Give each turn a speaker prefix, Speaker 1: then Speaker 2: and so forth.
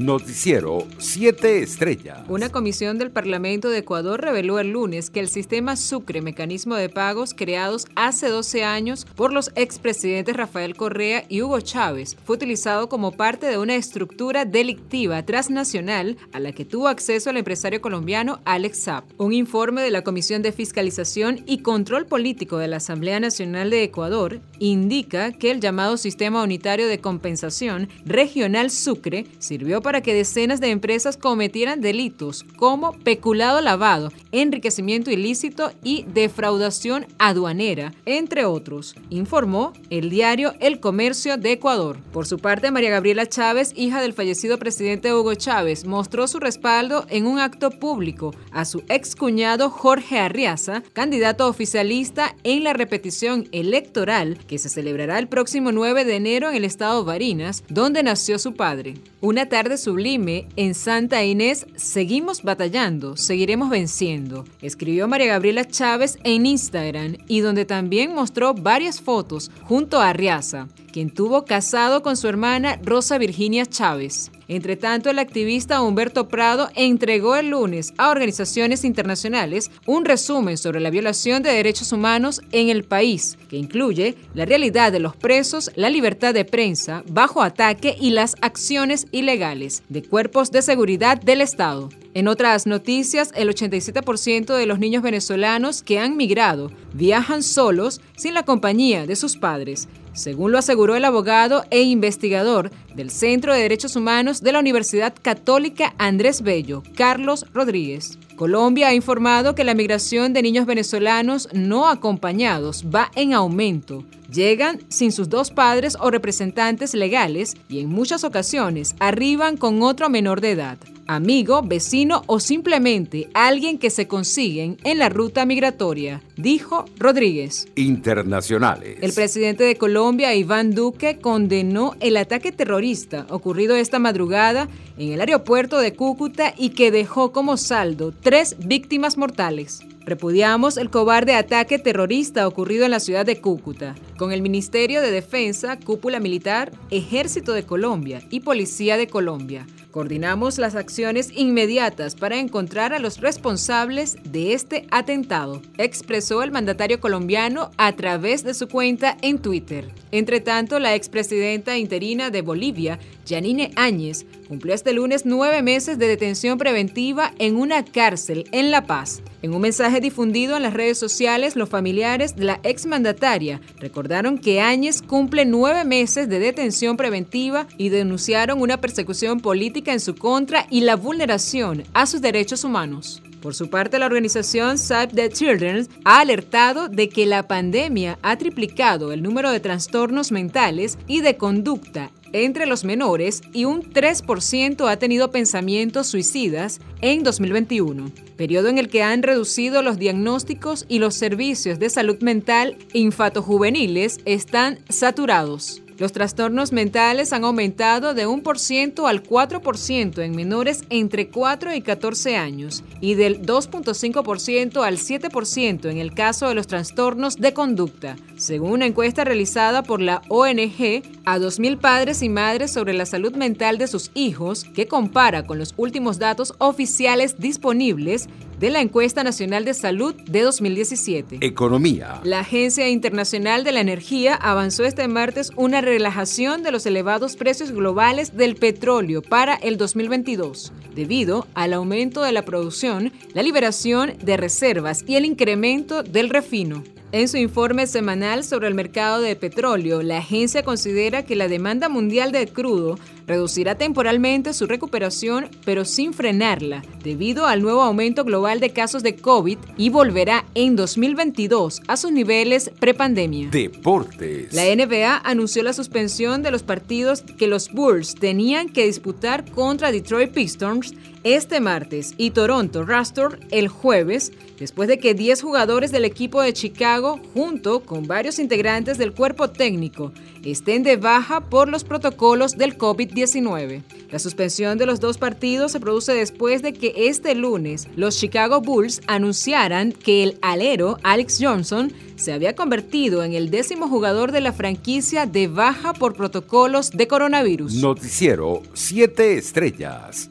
Speaker 1: Noticiero 7 Estrellas.
Speaker 2: Una comisión del Parlamento de Ecuador reveló el lunes que el sistema Sucre, mecanismo de pagos creados hace 12 años por los expresidentes Rafael Correa y Hugo Chávez, fue utilizado como parte de una estructura delictiva transnacional a la que tuvo acceso el empresario colombiano Alex Saab. Un informe de la Comisión de Fiscalización y Control Político de la Asamblea Nacional de Ecuador indica que el llamado Sistema Unitario de Compensación Regional Sucre sirvió para que decenas de empresas cometieran delitos como peculado lavado, enriquecimiento ilícito y defraudación aduanera, entre otros, informó el diario El Comercio de Ecuador. Por su parte, María Gabriela Chávez, hija del fallecido presidente Hugo Chávez, mostró su respaldo en un acto público a su excuñado Jorge Arriaza, candidato oficialista en la repetición electoral que se celebrará el próximo 9 de enero en el estado Barinas, donde nació su padre. Una tarde sublime en Santa Inés, seguimos batallando, seguiremos venciendo, escribió María Gabriela Chávez en Instagram y donde también mostró varias fotos junto a Arriaza, quien tuvo casado con su hermana Rosa Virginia Chávez. Entre tanto, el activista Humberto Prado entregó el lunes a organizaciones internacionales un resumen sobre la violación de derechos humanos en el país, que incluye la realidad de los presos, la libertad de prensa bajo ataque y las acciones ilegales de cuerpos de seguridad del Estado. En otras noticias, el 87% de los niños venezolanos que han migrado viajan solos sin la compañía de sus padres, según lo aseguró el abogado e investigador del Centro de Derechos Humanos de la Universidad Católica Andrés Bello, Carlos Rodríguez. Colombia ha informado que la migración de niños venezolanos no acompañados va en aumento. Llegan sin sus dos padres o representantes legales y en muchas ocasiones arriban con otro menor de edad amigo, vecino o simplemente alguien que se consiguen en la ruta migratoria, dijo Rodríguez.
Speaker 1: Internacionales.
Speaker 2: El presidente de Colombia, Iván Duque, condenó el ataque terrorista ocurrido esta madrugada en el aeropuerto de Cúcuta y que dejó como saldo tres víctimas mortales. Repudiamos el cobarde ataque terrorista ocurrido en la ciudad de Cúcuta, con el Ministerio de Defensa, Cúpula Militar, Ejército de Colombia y Policía de Colombia. Coordinamos las acciones inmediatas para encontrar a los responsables de este atentado, expresó el mandatario colombiano a través de su cuenta en Twitter. Entre tanto, la expresidenta interina de Bolivia, Janine Áñez, cumplió este lunes nueve meses de detención preventiva en una cárcel en La Paz. En un mensaje difundido en las redes sociales, los familiares de la exmandataria recordaron que Áñez cumple nueve meses de detención preventiva y denunciaron una persecución política en su contra y la vulneración a sus derechos humanos. Por su parte, la organización Save the Children ha alertado de que la pandemia ha triplicado el número de trastornos mentales y de conducta entre los menores y un 3% ha tenido pensamientos suicidas en 2021, periodo en el que han reducido los diagnósticos y los servicios de salud mental infantojuveniles están saturados. Los trastornos mentales han aumentado de 1% al 4% en menores entre 4 y 14 años y del 2.5% al 7% en el caso de los trastornos de conducta, según una encuesta realizada por la ONG a 2.000 padres y madres sobre la salud mental de sus hijos, que compara con los últimos datos oficiales disponibles de la Encuesta Nacional de Salud de 2017.
Speaker 1: Economía.
Speaker 2: La Agencia Internacional de la Energía avanzó este martes una relajación de los elevados precios globales del petróleo para el 2022, debido al aumento de la producción, la liberación de reservas y el incremento del refino. En su informe semanal sobre el mercado de petróleo, la agencia considera que la demanda mundial de crudo reducirá temporalmente su recuperación, pero sin frenarla, debido al nuevo aumento global de casos de COVID y volverá en 2022 a sus niveles prepandemia.
Speaker 1: Deportes.
Speaker 2: La NBA anunció la suspensión de los partidos que los Bulls tenían que disputar contra Detroit Pistons este martes y Toronto Raptors el jueves, después de que 10 jugadores del equipo de Chicago, junto con varios integrantes del cuerpo técnico, estén de baja por los protocolos del COVID-19. La suspensión de los dos partidos se produce después de que este lunes los Chicago Bulls anunciaran que el alero Alex Johnson se había convertido en el décimo jugador de la franquicia de baja por protocolos de coronavirus.
Speaker 1: Noticiero 7 Estrellas.